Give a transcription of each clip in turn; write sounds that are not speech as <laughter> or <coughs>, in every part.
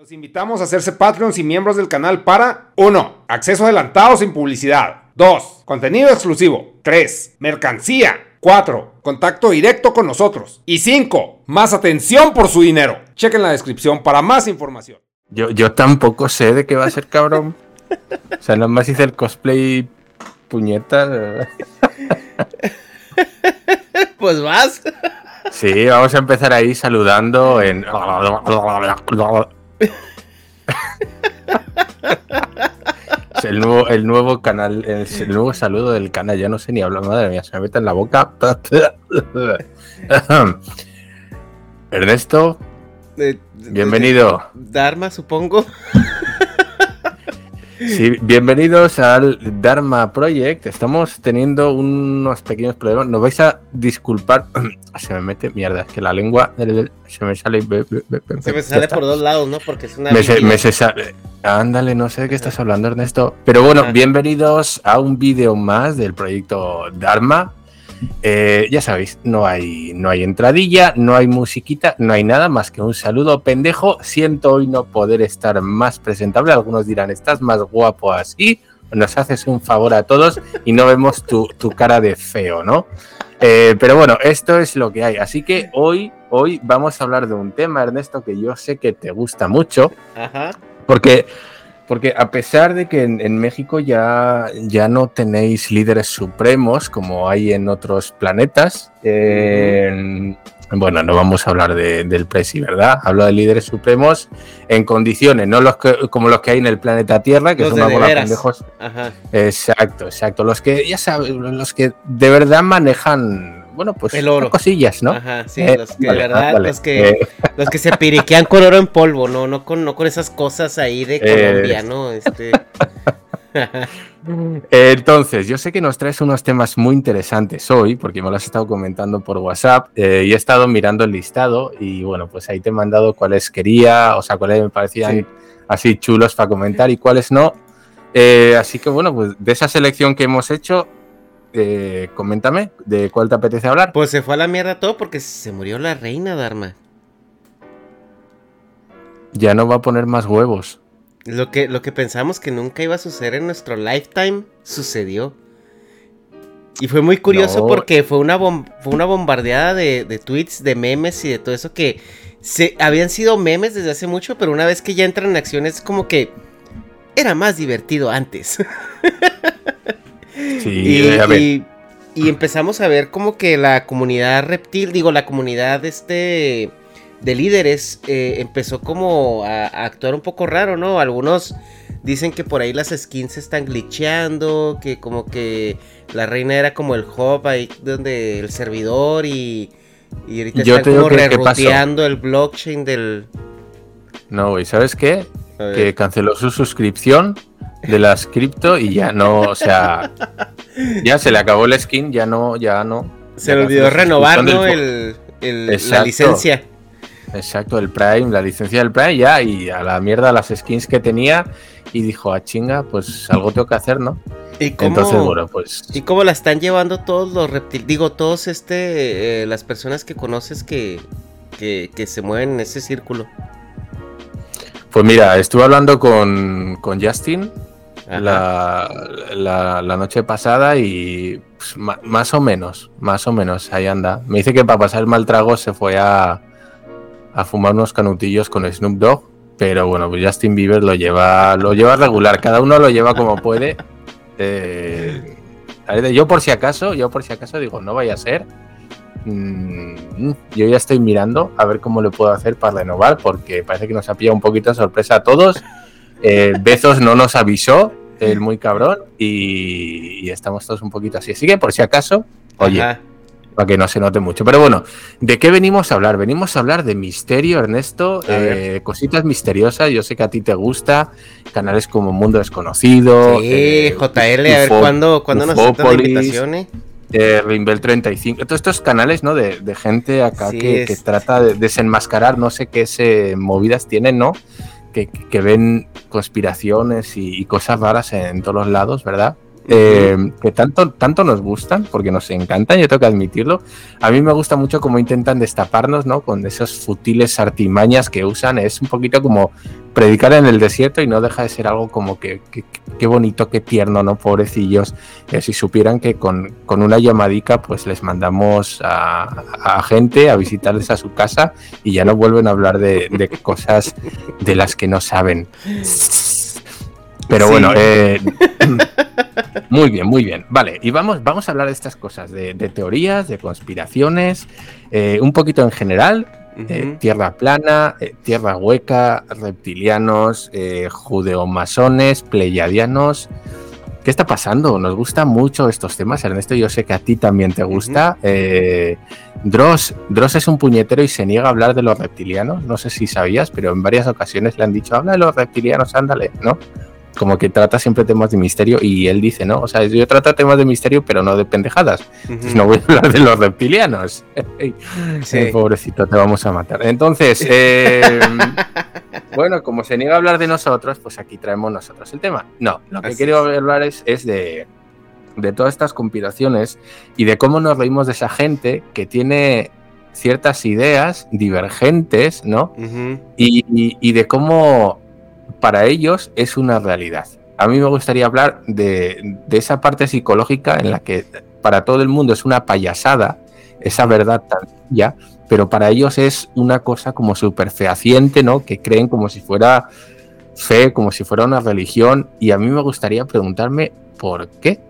Los invitamos a hacerse Patreons y miembros del canal para 1. Acceso adelantado sin publicidad. 2. Contenido exclusivo. 3. Mercancía. 4. Contacto directo con nosotros. Y 5. Más atención por su dinero. Chequen la descripción para más información. Yo, yo tampoco sé de qué va a ser cabrón. O sea, más hice el cosplay puñeta. pues vas. Sí, vamos a empezar ahí saludando en. Es el nuevo, el nuevo canal, el, nuevo saludo del canal. Ya no sé ni hablar, madre mía, se me mete en la boca. <laughs> Ernesto, bienvenido. Dharma, supongo. Sí, bienvenidos al Dharma Project. Estamos teniendo unos pequeños problemas. Nos vais a disculpar. <clears throat> Se me mete mierda, es que la lengua se me sale. Se me sale por dos lados, ¿no? Porque es una. Me se, sale. Ándale, no sé de qué estás hablando, Ernesto. Pero bueno, bienvenidos a un vídeo más del proyecto Dharma. Eh, ya sabéis, no hay, no hay entradilla, no hay musiquita, no hay nada más que un saludo pendejo. Siento hoy no poder estar más presentable. Algunos dirán, estás más guapo así. Nos haces un favor a todos y no vemos tu, cara de feo, ¿no? Eh, pero bueno, esto es lo que hay. Así que hoy, hoy vamos a hablar de un tema, Ernesto, que yo sé que te gusta mucho. Porque porque a pesar de que en, México ya, ya no tenéis líderes supremos como hay en otros planetas, bueno, no vamos a hablar del Presi, ¿verdad? Hablo de líderes supremos en condiciones, no los como los que hay en el planeta Tierra, que son una bola pendejos. Exacto, exacto. Los que, ya sabes, los que de verdad manejan bueno, pues el oro. cosillas, ¿no? Ajá, sí, eh, los que, verdad, los que, eh. <laughs> los que se piriquean con oro en polvo, no, no con, no con esas cosas ahí de Colombia, ¿no? Este. <laughs> Entonces, yo sé que nos traes unos temas muy interesantes hoy, porque me lo has estado comentando por WhatsApp eh, y he estado mirando el listado y bueno, pues ahí te he mandado cuáles quería, o sea, cuáles me parecían así chulos para comentar y cuáles no. así que bueno, pues de esa selección que hemos hecho, eh, coméntame, ¿de cuál te apetece hablar? Pues se fue a la mierda todo porque se murió la reina Dharma. Ya no va a poner más huevos. Lo que, lo que pensamos que nunca iba a suceder en nuestro lifetime, sucedió. Y fue muy curioso porque fue una, fue una bombardeada de, tweets, de memes y de todo eso que se, habían sido memes desde hace mucho, pero una vez que ya entran en acción es como que era más divertido antes. <laughs> y, empezamos a ver como que la comunidad reptil, digo, la comunidad este de líderes eh, empezó como a, actuar un poco raro, ¿no? Algunos dicen que por ahí las skins están glitcheando, que como que la reina era como el hub ahí donde el servidor y, y ahorita están como el blockchain del... No, ¿y sabes qué? Que canceló su suscripción de las cripto y ya no, o sea, ya se le acabó el skin, ya no, ya no. Se le olvidó renovar, ¿no? El, la licencia. Exacto, el Prime, la licencia del Prime ya y a la mierda las skins que tenía y dijo, a ah, chinga, pues algo tengo que hacer, ¿no? ¿Y cómo, Entonces, bueno, pues... ¿Y cómo la están llevando todos los reptiles? Digo, todos este, eh, las personas que conoces que, que, que se mueven en ese círculo. Pues mira, estuve hablando con, con Justin la, la, noche pasada y pues, más o menos, más o menos, ahí anda. Me dice que para pasar el mal trago se fue a, a fumar unos canutillos con Snoop Dogg, pero bueno, pues Justin Bieber lo lleva, lo lleva regular, cada uno lo lleva como puede. <laughs> Eh, yo por si acaso, yo por si acaso digo, no vaya a ser. Mm, yo ya estoy mirando a ver cómo le puedo hacer para renovar, porque parece que nos ha pillado un poquito de sorpresa a todos. Eh, Bezos no nos avisó, el muy cabrón, y, estamos todos un poquito así. Así que por si acaso, oye, para que no se note mucho. Pero bueno, ¿de qué venimos a hablar? Venimos a hablar de misterio, Ernesto, eh, cositas misteriosas. Yo sé que a ti te gusta, canales como Mundo Desconocido. Sí, eh, JL, a ver cuándo, nos aceptan eh? Reinvel 35, todos estos canales, ¿no? De, gente acá que, trata de desenmascarar, no sé qué se, movidas tienen, ¿no? Que, ven conspiraciones y, cosas raras en todos lados, ¿verdad? Eh, que tanto, tanto nos gustan, porque nos encantan, yo tengo que admitirlo. A mí me gusta mucho cómo intentan destaparnos, ¿no? Con esos futiles artimañas que usan. Es un poquito como predicar en el desierto y no deja de ser algo como que, qué bonito, qué tierno, ¿no? Pobrecillos. Eh, si supieran que con, una llamadica, pues les mandamos a, gente a visitarles a su casa y ya no vuelven a hablar de, de <laughs> cosas de las que no saben. Pero bueno, eh, <laughs> muy bien, muy bien. Vale, y vamos, vamos a hablar de estas cosas, de, teorías, de conspiraciones, eh, un poquito en general. Eh, tierra plana, tierra hueca, reptilianos, judeomasones, pleyadianos. ¿Qué está pasando? Nos gustan mucho estos temas, Ernesto. Yo sé que a ti también te gusta. Dross, Dross es un puñetero y se niega a hablar de los reptilianos. No sé si sabías, pero en varias ocasiones le han dicho, habla de los reptilianos, ándale, ¿no? Como que trata siempre temas de misterio y él dice, ¿no? O sea, yo trato temas de misterio, pero no de pendejadas. no voy a hablar de los reptilianos. <laughs> sí. pobrecito, te vamos a matar. Entonces, <laughs> eh, bueno, como se niega a hablar de nosotros, pues aquí traemos nosotros el tema. No, lo que quiero hablar es, es de, de todas estas conspiraciones y de cómo nos reímos de esa gente que tiene ciertas ideas divergentes, ¿no? y, y de cómo para ellos es una realidad. A mí me gustaría hablar de, esa parte psicológica en la que para todo el mundo es una payasada, esa verdad tan ya, pero para ellos es una cosa como súper fehaciente, ¿no? Que creen como si fuera fe, como si fuera una religión, y a mí me gustaría preguntarme por qué.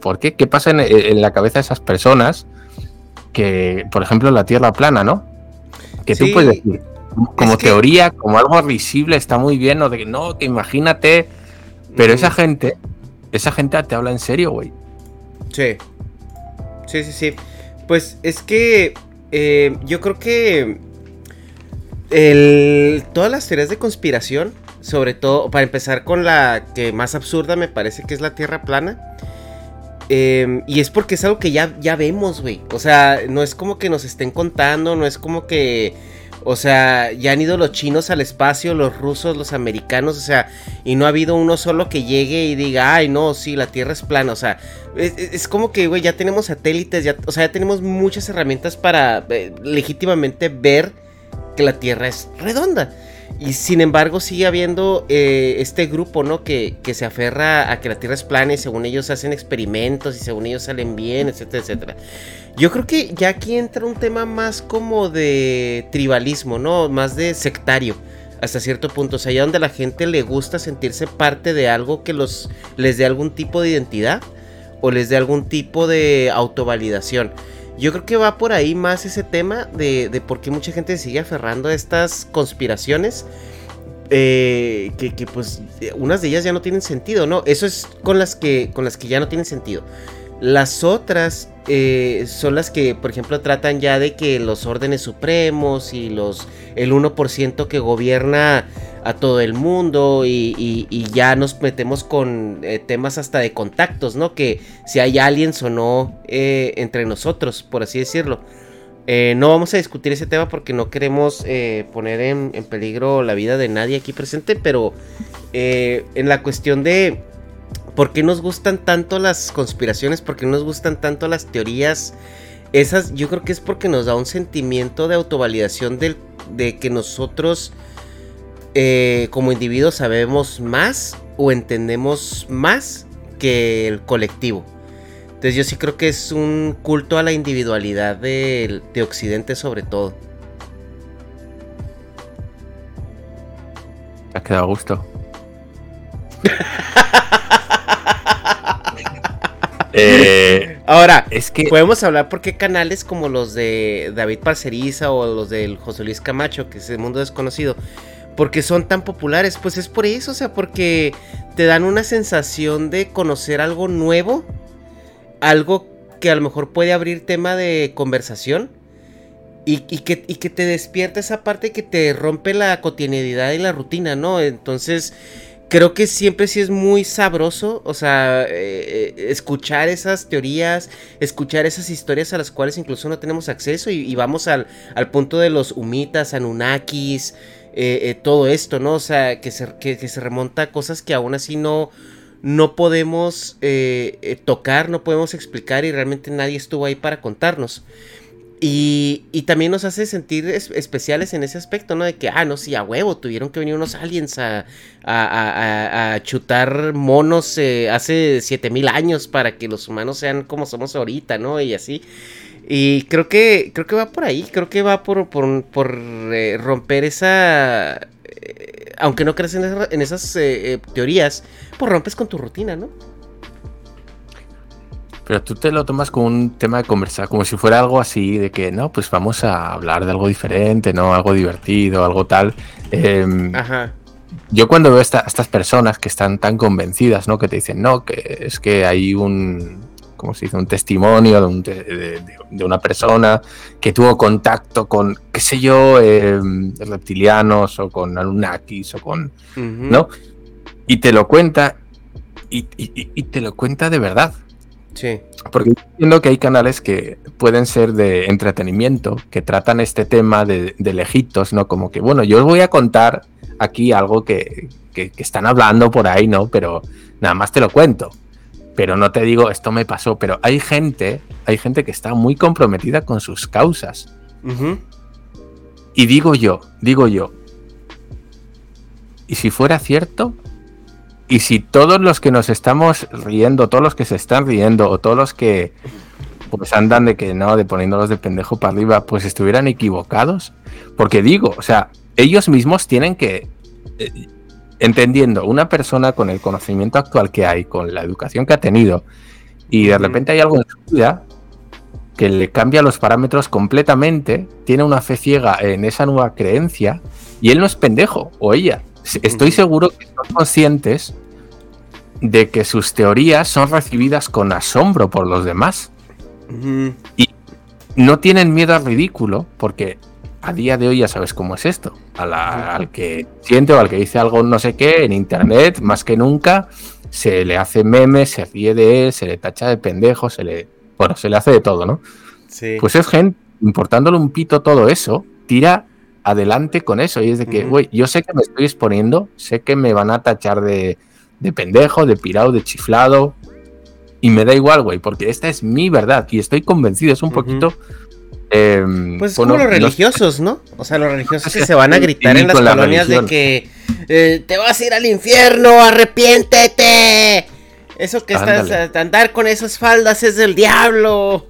¿Por qué? ¿Qué pasa en, la cabeza de esas personas que, por ejemplo, la Tierra plana, ¿no? Que tú puedes decir, como teoría, como algo visible, está muy bien, o de que no, que imagínate. Pero esa gente, esa gente te habla en serio, güey. Sí. Sí, sí, sí. Pues es que eh, yo creo que el, todas las teorías de conspiración, sobre todo, para empezar con la que más absurda me parece que es la Tierra plana. Em, y es porque es algo que ya, ya vemos, güey. O sea, no es como que nos estén contando, no es como que o sea, ya han ido los chinos al espacio, los rusos, los americanos, o sea, y no ha habido uno solo que llegue y diga, ay, no, sí, la Tierra es plana, o sea, es, como que, güey, ya tenemos satélites, ya, o sea, ya tenemos muchas herramientas para eh, legítimamente ver que la Tierra es redonda. Y sin embargo sigue habiendo eh, este grupo, ¿no? Que, que, se aferra a que la Tierra es plana y según ellos hacen experimentos y según ellos salen bien, etcétera, etcétera. Yo creo que ya aquí entra un tema más como de tribalismo, ¿no? Más de sectario. Hasta cierto punto. O sea, allá donde la gente le gusta sentirse parte de algo que los, les dé algún tipo de identidad. O les dé algún tipo de autovalidación. Yo creo que va por ahí más ese tema de, de por qué mucha gente sigue aferrando a estas conspiraciones. Eh, que, que, pues unas de ellas ya no tienen sentido, ¿no? Eso es con las que, con las que ya no tienen sentido. Las otras eh, son las que, por ejemplo, tratan ya de que los órdenes supremos y los el 1% que gobierna a todo el mundo y, ya nos metemos con eh, temas hasta de contactos, ¿no? Que si hay aliens o no eh, entre nosotros, por así decirlo. no vamos a discutir ese tema porque no queremos poner en, en, peligro la vida de nadie aquí presente, pero en la cuestión de ¿Por qué nos gustan tanto las conspiraciones? ¿Por qué nos gustan tanto las teorías? Esas yo creo que es porque nos da un sentimiento de autovalidación de que nosotros eh, como individuos sabemos más o entendemos más que el colectivo. Entonces yo sí creo que es un culto a la individualidad de, de Occidente sobre todo. ¿Te has quedado a gusto? <laughs> Eh, Ahora, es que podemos hablar por qué canales como los de David Parceriza o los del José Luis Camacho, que es el mundo desconocido, porque son tan populares, pues es por eso, o sea, porque te dan una sensación de conocer algo nuevo, algo que a lo mejor puede abrir tema de conversación. Y, que, y que te despierta esa parte que te rompe la cotidianidad y la rutina, ¿no? Entonces, creo que siempre sí es muy sabroso, o sea, eh, eh, escuchar esas teorías, escuchar esas historias a las cuales incluso no tenemos acceso y, vamos al, punto de los humitas, anunnakis, eh, todo esto, ¿no? O sea, que se, que, se remonta a cosas que aún así no, no podemos tocar, no podemos explicar y realmente nadie estuvo ahí para contarnos. Y, también nos hace sentir especiales en ese aspecto, ¿no? De que, ah, no, sí, a huevo, tuvieron que venir unos aliens a, a, a, chutar monos eh, hace 7000 años para que los humanos sean como somos ahorita, ¿no? Y así. Y creo que, creo que va por ahí, creo que va por, por, por eh, romper esa... Eh, aunque no creas en, esas teorías, pues rompes con tu rutina, ¿no? Pero tú te lo tomas como un tema de conversar, como si fuera algo así, de que no, pues vamos a hablar de algo diferente, ¿no? Algo divertido, algo tal. Em, Ajá. Yo cuando veo a estas personas que están tan convencidas, ¿no? Que te dicen, no, que es que hay un, ¿cómo se dice? Un testimonio de, una persona que tuvo contacto con, qué sé yo, em, reptilianos o con Anunnakis o con, ¿no? Y te lo cuenta y, y, te lo cuenta de verdad. Sí. Porque entiendo que hay canales que pueden ser de entretenimiento, que tratan este tema de, lejitos, ¿no? Como que, bueno, yo os voy a contar aquí algo que, están hablando por ahí, ¿no? Pero nada más te lo cuento. Pero no te digo, esto me pasó. Pero hay gente, hay gente que está muy comprometida con sus causas. Y digo yo, digo yo, ¿y si fuera cierto? Y si todos los que nos estamos riendo, todos los que se están riendo, o todos los que pues andan de que no, de poniéndolos de pendejo para arriba, pues estuvieran equivocados. Porque digo, o sea, ellos mismos tienen que, eh, entendiendo, una persona con el conocimiento actual que hay, con la educación que ha tenido, y de repente hay algo en su vida que le cambia los parámetros completamente, tiene una fe ciega en esa nueva creencia, y él no es pendejo, o ella. Estoy seguro que son conscientes de que sus teorías son recibidas con asombro por los demás. Y no tienen miedo al ridículo, porque a día de hoy ya sabes cómo es esto. al que siente o al que dice algo no sé qué en internet, más que nunca, se le hace memes, se ríe de él, se le tacha de pendejo, se le. Bueno, se le hace de todo, ¿no? Pues es gente, importándole un pito todo eso, tira adelante con eso. Y es de que, güey, yo sé que me estoy exponiendo, sé que me van a tachar de, de pendejo, de pirado, de chiflado. Y me da igual, güey, porque esta es mi verdad y estoy convencido. Es un poquito. Em, pues es como los religiosos, ¿no? O sea, los religiosos que se van a gritar en las colonias de que eh, te vas a ir al infierno, arrepiéntete. Eso que estás a andar con esas faldas es del diablo.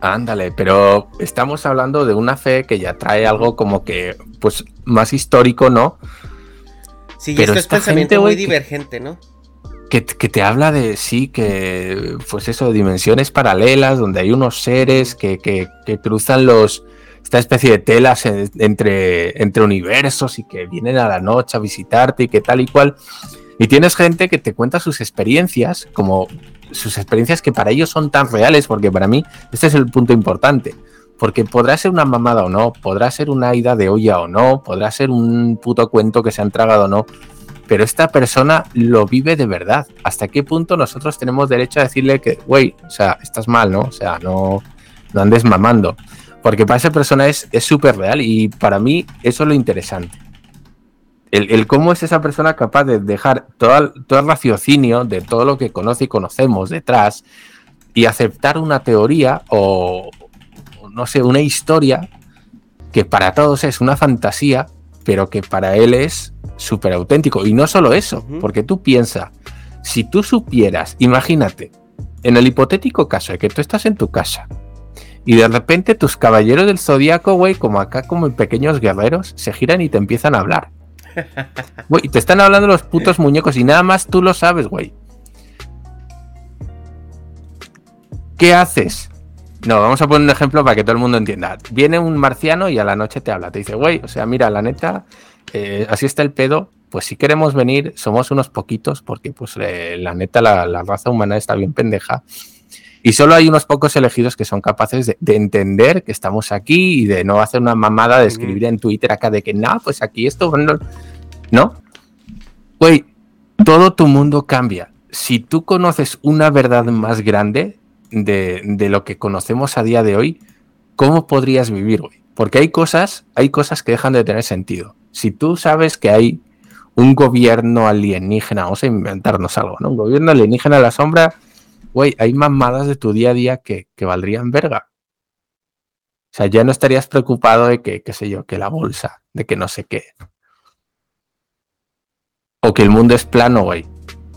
Ándale, pero estamos hablando de una fe que ya trae algo como que, pues, más histórico, ¿no? Sí, pero esto es pensamiento muy divergente, ¿no? Que, te habla de, sí, que, pues eso, dimensiones paralelas, donde hay unos seres que, que, cruzan los, esta especie de telas entre, entre universos y que vienen a la noche a visitarte y que tal y cual. Y tienes gente que te cuenta sus experiencias como sus experiencias que para ellos son tan reales, porque para mí este es el punto importante. Porque podrá ser una mamada o no, podrá ser una ida de olla o no, podrá ser un puto cuento que se han tragado o no, pero esta persona lo vive de verdad. ¿Hasta qué punto nosotros tenemos derecho a decirle que, güey, o sea, estás mal, ¿no? O sea, no, no andes mamando. Porque para esa persona es súper real y para mí eso es lo interesante el, cómo es esa persona capaz de dejar todo, todo el raciocinio de todo lo que conoce y conocemos detrás y aceptar una teoría o, no sé, una historia que para todos es una fantasía, pero que para él es súper auténtico. Y no solo eso, porque tú piensas, si tú supieras, imagínate, en el hipotético caso de que tú estás en tu casa y de repente tus caballeros del zodiaco, güey, como acá, como en pequeños guerreros, se giran y te empiezan a hablar. Güey, te están hablando los putos muñecos y nada más tú lo sabes, güey. ¿Qué haces? No, vamos a poner un ejemplo para que todo el mundo entienda. Viene un marciano y a la noche te habla. Te dice, güey, o sea, mira, la neta, eh, así está el pedo. Pues si queremos venir, somos unos poquitos, porque pues eh, la neta, la, raza humana está bien pendeja. Y solo hay unos pocos elegidos que son capaces de, de, entender que estamos aquí y de no hacer una mamada de escribir en Twitter acá de que, no, pues aquí esto, ¿no? Güey, todo tu mundo cambia. Si tú conoces una verdad más grande de, lo que conocemos a día de hoy, ¿cómo podrías vivir, güey? Porque hay cosas, hay cosas que dejan de tener sentido. Si tú sabes que hay un gobierno alienígena, vamos a inventarnos algo, ¿no? Un gobierno alienígena a la sombra, güey, hay mamadas de tu día a día que, que valdrían verga. O sea, ya no estarías preocupado de que, qué sé yo, que la bolsa, de que no sé qué. O que el mundo es plano, güey.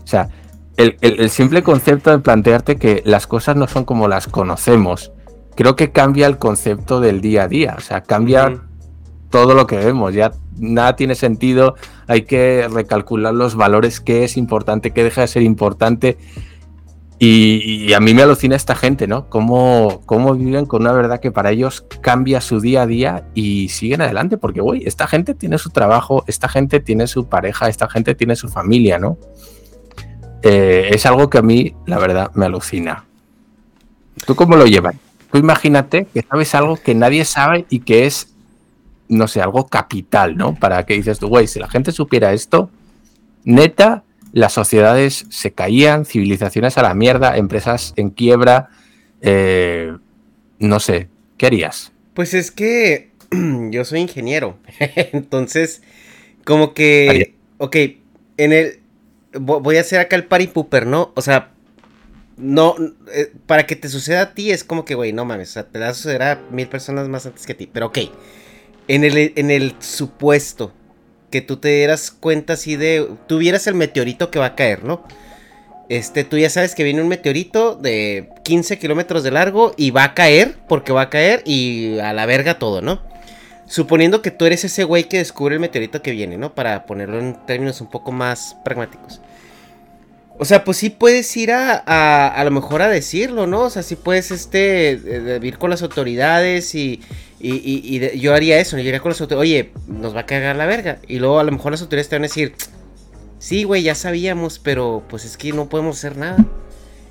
O sea, el, simple concepto de plantearte que las cosas no son como las conocemos, creo que cambia el concepto del día a día. O sea, cambia todo lo que vemos. Ya nada tiene sentido. Hay que recalcular los valores, qué es importante, qué deja de ser importante. Y, a mí me alucina esta gente, ¿no? Cómo, cómo viven con una verdad que para ellos cambia su día a día y siguen adelante, porque, güey, esta gente tiene su trabajo, esta gente tiene su pareja, esta gente tiene su familia, ¿no? Eh, es algo que a mí, la verdad, me alucina. ¿Tú cómo lo llevas? Tú imagínate que sabes algo que nadie sabe y que es, no sé, algo capital, ¿no? Para que dices tú, güey, si la gente supiera esto, neta, las sociedades se caían, civilizaciones a la mierda, empresas en quiebra, eh, no sé, ¿qué harías? Pues es que <clears throat> yo soy ingeniero, <laughs> entonces, como que, ok, en el, voy a hacer acá el party pooper, ¿no? O sea, no, eh, para que te suceda a ti es como que, güey, no mames, o sea, te va a suceder a mil personas más antes que a ti, pero ok, en el, en el supuesto que tú te dieras cuenta así de, tuvieras el meteorito que va a caer, ¿no? Este, tú ya sabes que viene un meteorito de 15 kilómetros de largo y va a caer, porque va a caer y a la verga todo, ¿no? Suponiendo que tú eres ese güey que descubre el meteorito que viene, ¿no? Para ponerlo en términos un poco más pragmáticos. O sea, pues sí puedes ir a, a, lo mejor a decirlo, ¿no? O sea, sí puedes, este, ir con las autoridades y, y, y, yo haría eso, yo iría con las autoridades, oye, nos va a cagar la verga. Y luego a lo mejor las autoridades te van a decir, sí, güey, ya sabíamos, pero pues es que no podemos hacer nada.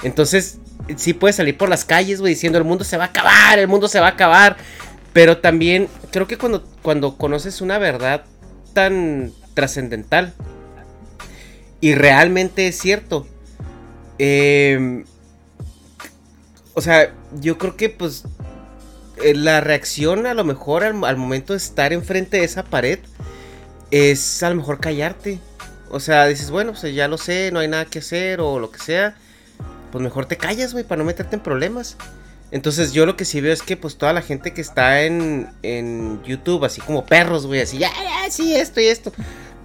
Entonces, sí puedes salir por las calles, güey, diciendo, el mundo se va a acabar, el mundo se va a acabar. Pero también creo que cuando, cuando conoces una verdad tan trascendental, y realmente es cierto. Em, o sea, yo creo que pues eh, la reacción a lo mejor al, momento de estar enfrente de esa pared es a lo mejor callarte. O sea, dices, bueno, pues ya lo sé, no hay nada que hacer o lo que sea. Pues mejor te callas, güey, para no meterte en problemas. Entonces yo lo que sí veo es que pues toda la gente que está en, en YouTube, así como perros, güey, así, ya, ya, sí, esto y esto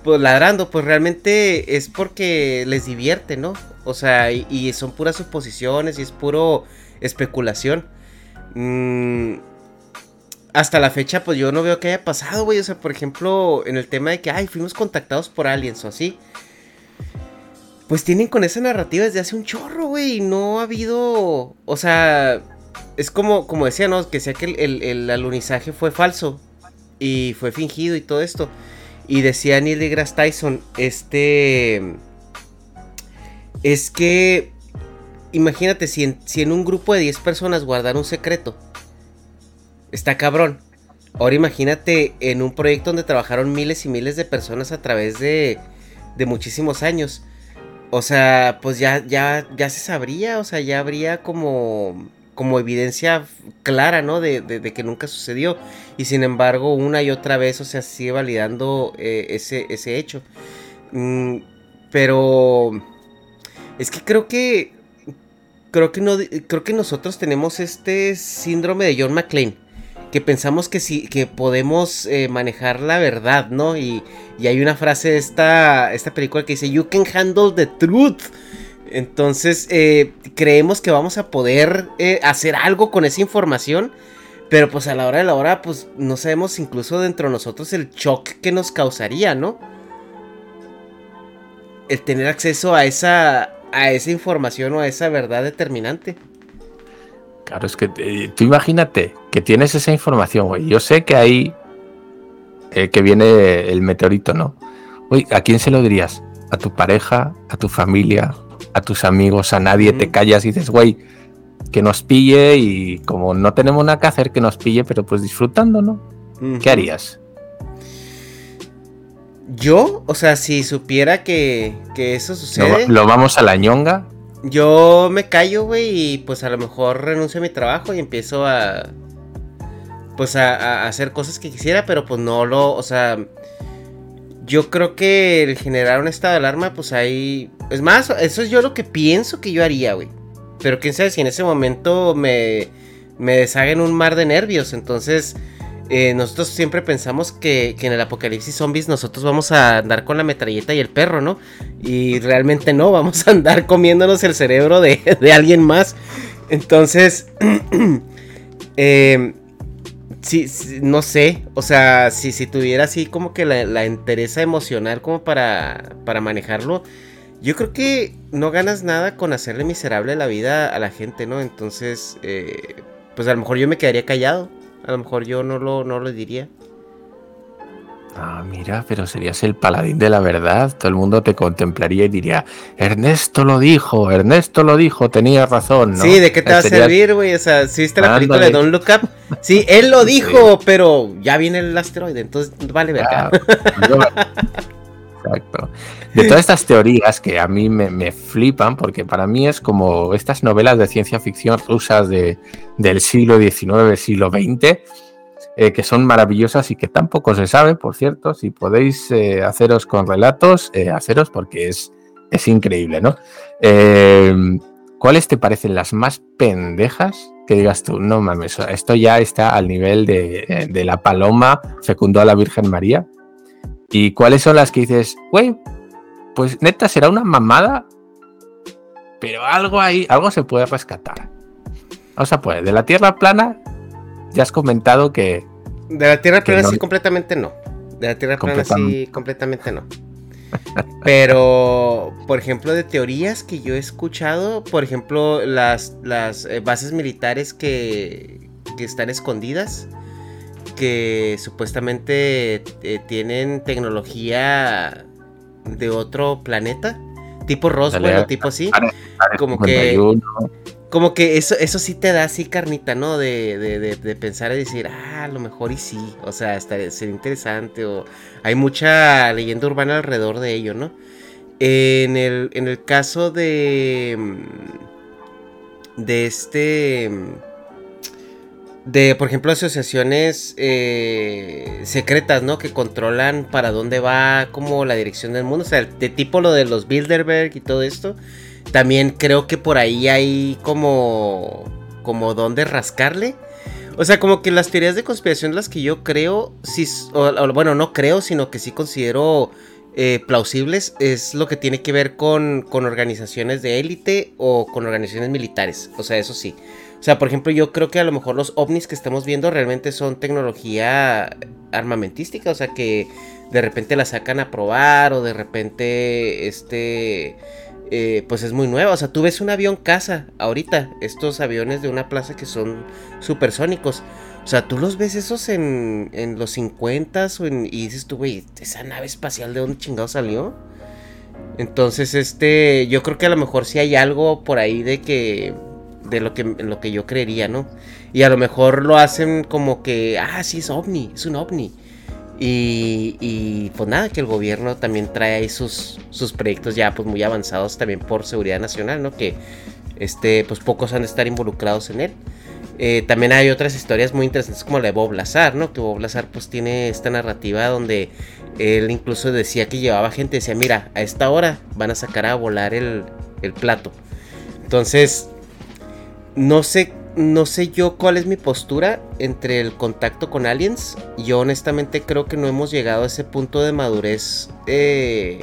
pues ladrando, pues realmente es porque les divierte, ¿no? O sea, y, son puras suposiciones y es puro especulación. Mm, hasta la fecha, pues yo no veo que haya pasado, güey. O sea, por ejemplo, en el tema de que, ay, fuimos contactados por aliens o así. Pues tienen con esa narrativa desde hace un chorro, güey. Y no ha habido. O sea, es como, como decía, ¿no? Que sea que el, el alunizaje fue falso. Y fue fingido y todo esto. Y decía Neil deGrasse Tyson, este... Es que... Imagínate si en, si en un grupo de 10 personas guardar un secreto. Está cabrón. Ahora imagínate en un proyecto donde trabajaron miles y miles de personas a través de, de muchísimos años. O sea, pues ya, ya, ya se sabría, o sea, ya habría como como evidencia clara, ¿no? De, que nunca sucedió. Y sin embargo, una y otra vez, o sea, sigue validando eh, ese, ese hecho. Mm, pero es que creo que creo que no creo que nosotros tenemos este síndrome de John McClane que pensamos que sí que podemos eh, manejar la verdad, ¿no? Y, y, hay una frase de esta esta película que dice You can handle the truth. Entonces, eh, creemos que vamos a poder eh, hacer algo con esa información. Pero pues a la hora de la hora, pues no sabemos incluso dentro de nosotros el shock que nos causaría, ¿no? El tener acceso a esa, a esa información o a esa verdad determinante. Claro, es que eh, tú imagínate que tienes esa información, güey. Yo sé que ahí que viene el meteorito, ¿no? Oye, ¿a quién se lo dirías? ¿A tu pareja? ¿A tu familia? A tus amigos, a nadie, te callas y dices, güey, que nos pille y como no tenemos nada que hacer, que nos pille, pero pues disfrutando, ¿no? ¿Qué harías? Yo, o sea, si supiera que, que eso sucede. Lo, vamos a la ñonga. Yo me callo, güey, y pues a lo mejor renuncio a mi trabajo y empiezo a. Pues a, a, hacer cosas que quisiera, pero pues no lo. O sea. Yo creo que el generar un estado de alarma, pues ahí... Es más, eso es yo lo que pienso que yo haría, güey. Pero quién sabe si en ese momento me, me deshaga en un mar de nervios. Entonces, eh, nosotros siempre pensamos que, que, en el apocalipsis zombies nosotros vamos a andar con la metralleta y el perro, ¿no? Y realmente no, vamos a andar comiéndonos el cerebro de, de alguien más. Entonces, <clears throat> eh, sí, no sé, o sea, si, si tuviera así como que la, la emocional como para, para manejarlo, yo creo que no ganas nada con hacerle miserable la vida a la gente, ¿no? Entonces, eh, pues a lo mejor yo me quedaría callado, a lo mejor yo no lo, no lo diría. Ah, mira, pero serías el paladín de la verdad. Todo el mundo te contemplaría y diría, Ernesto lo dijo, Ernesto lo dijo, tenía razón, ¿no? Sí, ¿de qué te va a servir, güey? O sea, si viste la película de Don't Look Up, sí, él lo <laughs> dijo, pero ya viene el asteroide, entonces vale verga. Exacto. De todas estas teorías que a mí me, me, flipan, porque para mí es como estas novelas de ciencia ficción rusas de, del siglo XIX, siglo XX, eh, que son maravillosas y que tampoco se sabe, por cierto. Si podéis eh, haceros con relatos, eh, haceros porque es, es increíble, ¿no? ¿Cuáles te parecen las más pendejas que digas tú? No mames, esto ya está al nivel de, de la paloma fecundó a la Virgen María. ¿Y cuáles son las que dices, güey, pues neta será una mamada, pero algo ahí, algo se puede rescatar? O sea, pues de la Tierra plana ya has comentado que. De la Tierra plana no, sí, completamente no. De la Tierra plana sí, completamente no. <laughs> Pero, por ejemplo, de teorías que yo he escuchado, por ejemplo, las, las eh, bases militares que, que, están escondidas, que supuestamente eh, tienen tecnología de otro planeta, tipo Roswell o tipo así, como que como que eso, eso sí te da así carnita, ¿no? De, de, de, pensar y decir, ah, a lo mejor y sí. O sea, estaría, sería interesante. O hay mucha leyenda urbana alrededor de ello, ¿no? En el, en el caso de. De este. De, por ejemplo, asociaciones eh, secretas, ¿no? Que controlan para dónde va como la dirección del mundo. O sea, de tipo lo de los Bilderberg y todo esto también creo que por ahí hay como como donde rascarle. O sea, como que las teorías de conspiración las que yo creo, sí, o, bueno, no creo, sino que sí considero eh, plausibles, es lo que tiene que ver con, con organizaciones de élite o con organizaciones militares. O sea, eso sí. O sea, por ejemplo, yo creo que a lo mejor los ovnis que estamos viendo realmente son tecnología armamentística. O sea, que de repente la sacan a probar o de repente, este eh, pues es muy nueva. O sea, tú ves un avión casa ahorita, estos aviones de una plaza que son supersónicos. O sea, tú los ves esos en, en los 50 o en, y dices tú, güey, esa nave espacial de dónde chingado salió. Entonces, este, yo creo que a lo mejor sí hay algo por ahí de que, de lo que, lo que yo creería, ¿no? Y a lo mejor lo hacen como que, ah, sí, es ovni, es un ovni. Y, pues nada, que el gobierno también trae ahí sus, sus proyectos ya pues muy avanzados también por seguridad nacional, ¿no? Que este, pues pocos han de estar involucrados en él. Eh, también hay otras historias muy interesantes como la de Bob Lazar, ¿no? Que Bob Lazar pues tiene esta narrativa donde él incluso decía que llevaba gente, decía, mira, a esta hora van a sacar a volar el, el plato. Entonces, no sé no sé yo cuál es mi postura entre el contacto con aliens. Yo honestamente creo que no hemos llegado a ese punto de madurez eh,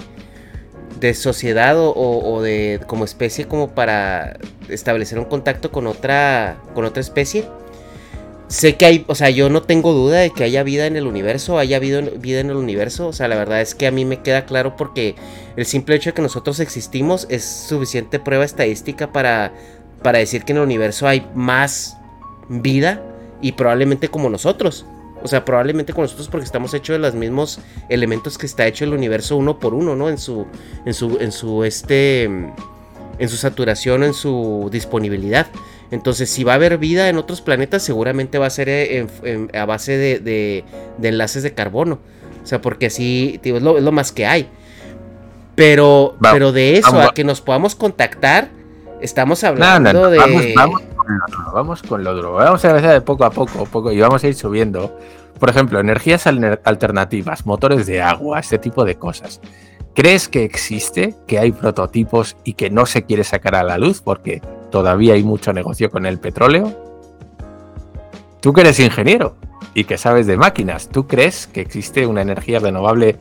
de sociedad o, de como especie como para establecer un contacto con otra con otra especie. Sé que hay, o sea, yo no tengo duda de que haya vida en el universo, haya vida en el universo. O sea, la verdad es que a mí me queda claro porque el simple hecho de que nosotros existimos es suficiente prueba estadística para para decir que en el universo hay más vida y probablemente como nosotros. O sea, probablemente como nosotros porque estamos hechos de los mismos elementos que está hecho el universo uno por uno, ¿no? En su, en su, en su, este, en su saturación, en su disponibilidad. Entonces, si va a haber vida en otros planetas, seguramente va a ser a base de, de, enlaces de carbono. O sea, porque así, es, lo, más que hay. Pero, pero de eso, a que nos podamos contactar, Estamos hablando de. Vamos, vamos, con lo otro, vamos con lo otro. Vamos a ver de poco a poco, poco y vamos a ir subiendo. por ejemplo, energías alternativas, motores de agua, este tipo de cosas. ¿Crees que existe, que hay prototipos y que no se quiere sacar a la luz porque todavía hay mucho negocio con el petróleo? Tú que eres ingeniero y que sabes de máquinas, ¿tú crees que existe una energía renovable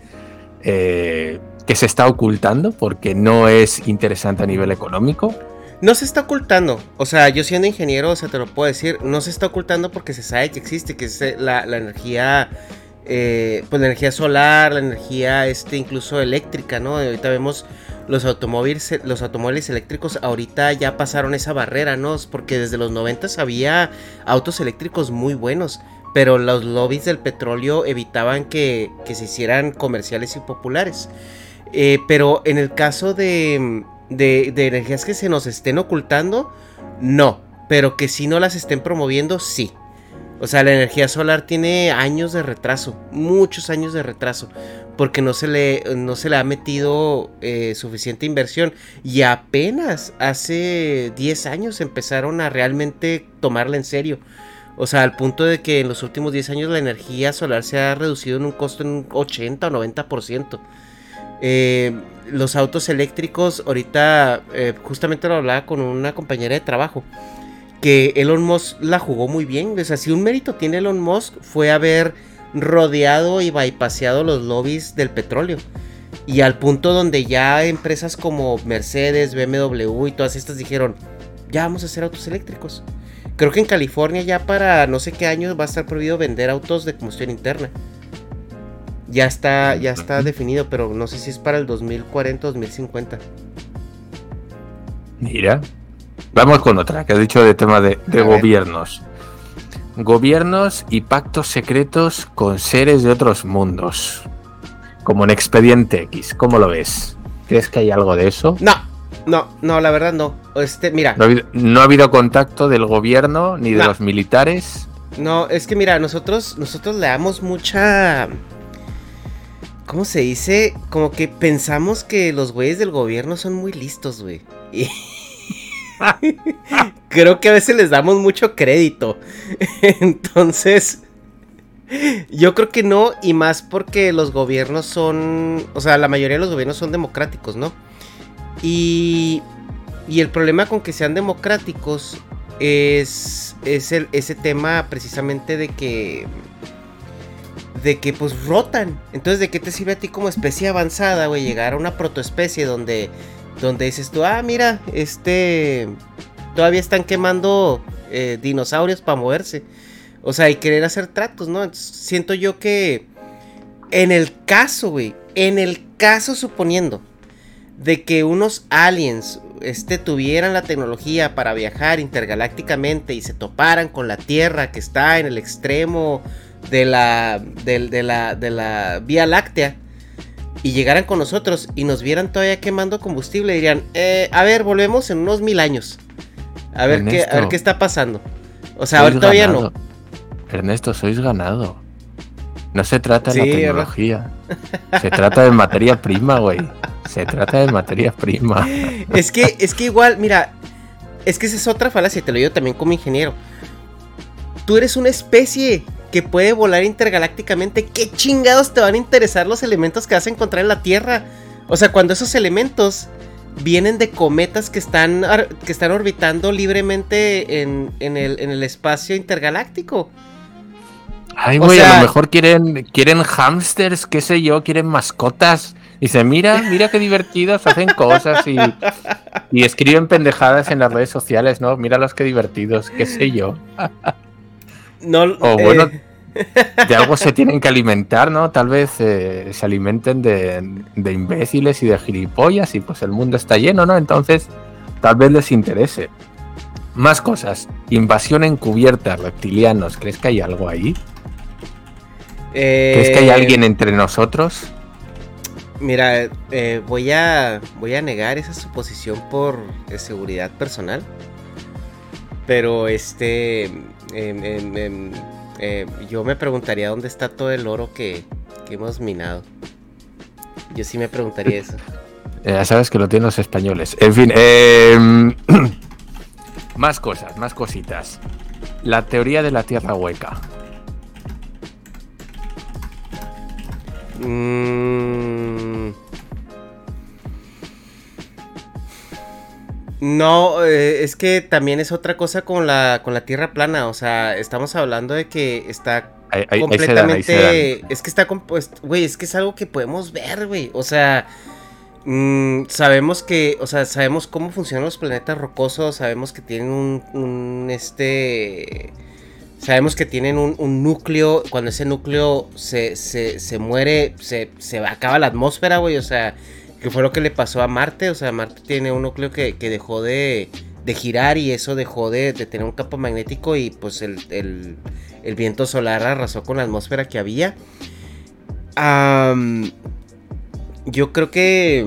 eh, que se está ocultando porque no es interesante a nivel económico? No se está ocultando. O sea, yo siendo ingeniero, o sea, te lo puedo decir, no se está ocultando porque se sabe que existe, que es la, energía, eh, pues la energía solar, la energía, este, incluso eléctrica, ¿no? Ahorita vemos los automóviles, los automóviles eléctricos, ahorita ya pasaron esa barrera, ¿no? Porque desde los 90 había autos eléctricos muy buenos, pero los lobbies del petróleo evitaban que, se hicieran comerciales y populares. Eh, pero en el caso de de, energías que se nos estén ocultando, no. Pero que si no las estén promoviendo, sí. O sea, la energía solar tiene años de retraso, muchos años de retraso, porque no se le, no se le ha metido eh, suficiente inversión. Y apenas hace 10 años empezaron a realmente tomarla en serio. O sea, al punto de que en los últimos 10 años la energía solar se ha reducido en un costo en un 80 o 90%. Eh, los autos eléctricos, ahorita eh, justamente lo hablaba con una compañera de trabajo, que Elon Musk la jugó muy bien. O sea, si un mérito tiene Elon Musk fue haber rodeado y bypaseado los lobbies del petróleo. Y al punto donde ya empresas como Mercedes, BMW y todas estas dijeron, ya vamos a hacer autos eléctricos. Creo que en California ya para no sé qué años va a estar prohibido vender autos de combustión interna ya está, ya está definido, pero no sé si es para el 2040 o 2050. Mira, vamos con otra que has dicho de tema de, gobiernos. Gobiernos y pactos secretos con seres de otros mundos. Como en Expediente X, ¿cómo lo ves? ¿Crees que hay algo de eso? No, no, no, la verdad no. Este, mira. No ha habido, contacto del gobierno ni de los militares. No, es que mira, nosotros, nosotros le damos mucha ¿Cómo se dice? Como que pensamos que los güeyes del gobierno son muy listos, güey. <laughs> Creo que a veces les damos mucho crédito. <laughs> Entonces, yo creo que no, y más porque los gobiernos son, o sea, la mayoría de los gobiernos son democráticos, ¿no? Y, y el problema con que sean democráticos es, es el, ese tema precisamente de que de que pues rotan. Entonces, ¿de qué te sirve a ti como especie avanzada, güey, llegar a una protoespecie donde, donde dices tú, ah, mira, este, todavía están quemando eh, dinosaurios para moverse. O sea, y querer hacer tratos, ¿no? siento yo que en el caso, güey, en el caso suponiendo de que unos aliens este, tuvieran la tecnología para viajar intergalácticamente y se toparan con la Tierra que está en el extremo de la, de, la, de la Vía Láctea y llegaran con nosotros y nos vieran todavía quemando combustible, dirían, eh, a ver, volvemos en unos mil años. A ver, qué, a ver qué está pasando. O sea, ahora todavía no. Ernesto, sois ganado. No se trata de la tecnología. Se trata de materia prima, güey. Se trata de materia prima. Es que, es que igual, mira, es que esa es otra falacia, te lo digo también como ingeniero. Tú eres una especie que puede volar intergalácticamente, ¿qué chingados te van a interesar los elementos que vas a encontrar en la Tierra? O sea, cuando esos elementos vienen de cometas que están, que están orbitando libremente en, el, espacio intergaláctico. Ay, güey, a lo mejor quieren, quieren hamsters, qué sé yo, quieren mascotas. Y se mira, mira qué divertidos, hacen cosas y, y escriben pendejadas en las redes sociales, ¿no? Mira los qué divertidos, qué sé yo. <laughs> No, o bueno, eh, <laughs> de algo se tienen que alimentar, ¿no? Tal vez eh, se alimenten de, imbéciles y de gilipollas y pues el mundo está lleno, ¿no? Entonces, tal vez les interese. Más cosas. Invasión encubierta, reptilianos. ¿Crees que hay algo ahí? ¿Crees que hay eh, alguien entre nosotros? Mira, voy, a, voy a negar esa suposición por seguridad personal. Pero este, eh, yo me preguntaría dónde está todo el oro que, hemos minado. Yo sí me preguntaría eso. Eh, <laughs> ya sabes que lo tienen los españoles. En fin, <clears throat> más cosas, más cositas. La teoría de la tierra hueca. Mm. No, eh, es que también es otra cosa con la, con la Tierra plana. O sea, estamos hablando de que está Ahí- completamente. ahí se dan. Es que está compuesto. Güey, es que es algo que podemos ver, güey. O sea. mm, sabemos que. O sea, sabemos cómo funcionan los planetas rocosos. Sabemos que tienen un. un, este. Sabemos que tienen un, un núcleo. Cuando ese núcleo se, se, se muere, se, se acaba la atmósfera, güey. O sea, que fue lo que le pasó a Marte. O sea, Marte tiene un núcleo que, que dejó de, de girar y eso dejó de, de tener un campo magnético y pues el, el- el viento solar arrasó con la atmósfera que había. Yo creo que...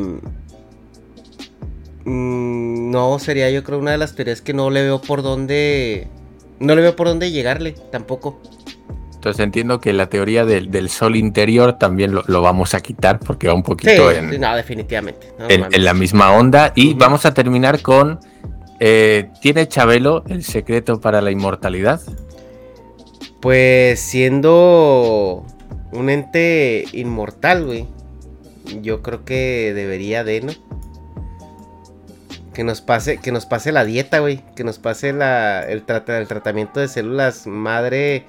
mm, no, sería yo creo una de las teorías que no le veo por dónde... No le veo por dónde llegarle, tampoco. Entonces entiendo que la teoría del, del sol interior también lo, lo vamos a quitar porque va un Sí, poquito en, no, definitivamente. no en- la misma onda. Y vamos a terminar con... eh, ¿Tiene Chabelo el secreto para la inmortalidad? Pues siendo un ente inmortal, güey. Yo creo que debería de, ¿no? Que nos pase, que nos pase la dieta, güey. Que nos pase la, el, trata- el tratamiento de células madre.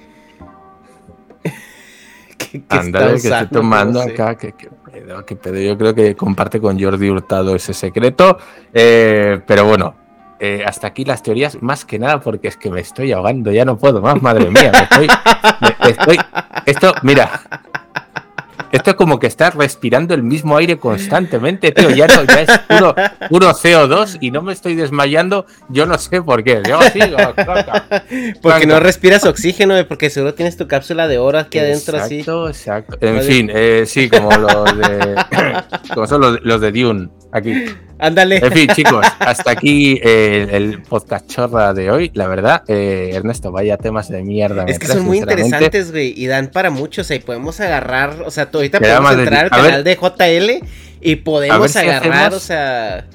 Que, que usando, estoy tomando acá. Que, que pedo, que pedo. Yo creo que comparte con Jordi Hurtado ese secreto. Eh, pero bueno, eh, hasta aquí las teorías, más que nada porque es que me estoy ahogando, ya no puedo más, madre mía. me estoy, me- estoy- esto, mira. Esto es como que estás respirando el mismo aire constantemente, tío. Ya, no, ya es puro, puro CO2 y no me estoy desmayando. Yo no sé por qué. Yo sigo. Porque no respiras oxígeno. Porque seguro tienes tu cápsula de oro aquí adentro, así. Exacto, exacto. En fin, eh, sí, como los de. <coughs> como son los, los de Dune. Aquí. Ándale. En fin, chicos, <laughs> hasta aquí eh, el podcast chorra de hoy. La verdad, eh, Ernesto, vaya temas de mierda. Es que son muy interesantes, güey, y dan para mucho, o sea, y podemos agarrar, o sea, ahorita podemos de- entrar al a ver- canal de JL y podemos si agarrar, hacemos- o sea,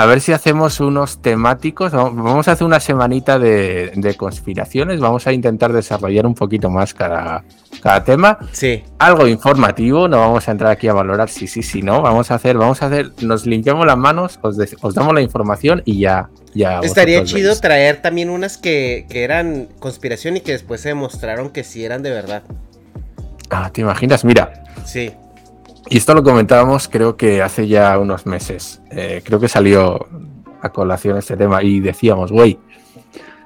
A ver si hacemos unos temáticos. Vamos a hacer una semanita de, de conspiraciones. Vamos a intentar desarrollar un poquito más cada, cada tema. sí, algo informativo, no vamos a entrar aquí a valorar si sí, si no, vamos a hacer, vamos a hacer, nos limpiamos las manos, os, de- os damos la información y ya, ya. estaría chido veis. traer también unas que, que eran conspiración y que después se demostraron que sí eran de verdad, Ah, ¿te imaginas? Mira, sí, y esto lo comentábamos creo que hace ya unos meses, eh, creo que salió a colación este tema y decíamos, güey,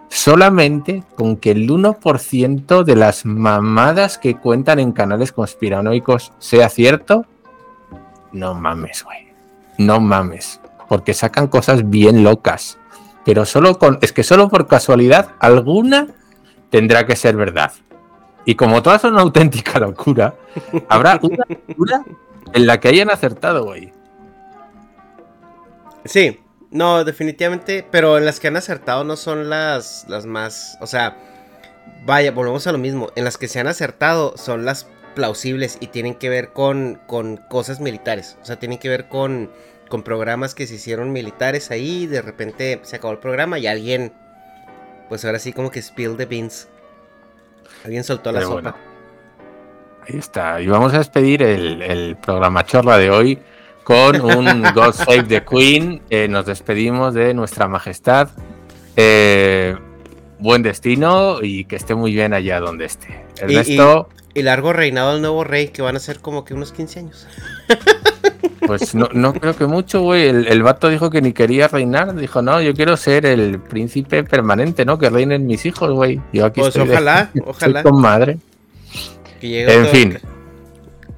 solamente con que el 1% de las mamadas que cuentan en canales conspiranoicos sea cierto, no mames, güey. No mames. Porque sacan cosas bien locas. Pero solo con. Es que solo por casualidad, alguna tendrá que ser verdad. Y como todas son una auténtica locura, habrá una locura en la que hayan acertado, güey. sí, no, definitivamente, pero en las que han acertado no son las, las más, o sea, vaya, volvemos a lo mismo, en las que se han acertado son las plausibles y tienen que ver con, con cosas militares, o sea, tienen que ver con, con programas que se hicieron militares ahí, y de repente se acabó el programa y alguien, pues ahora sí como que spill the beans, alguien soltó la sopa. Ahí está. Y vamos a despedir el, el programa chorra de hoy con un <laughs> God Save the Queen. Eh, nos despedimos de nuestra majestad. Eh, buen destino y que esté muy bien allá donde esté. Y- Ernesto, Y largo reinado del nuevo rey, que van a ser como que unos 15 años. <laughs> pues no, no creo que mucho, güey. El, el vato dijo que ni quería reinar. Dijo, no, yo quiero ser el príncipe permanente, ¿no? Que reinen mis hijos, güey. Yo aquí Pues estoy de- ojalá, <laughs> estoy ojalá. con madre. Que En otro- fin.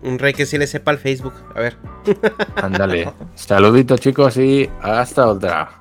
Un rey que sí le sepa al Facebook. A ver. Ándale. <laughs> Saludito, chicos, y hasta otra.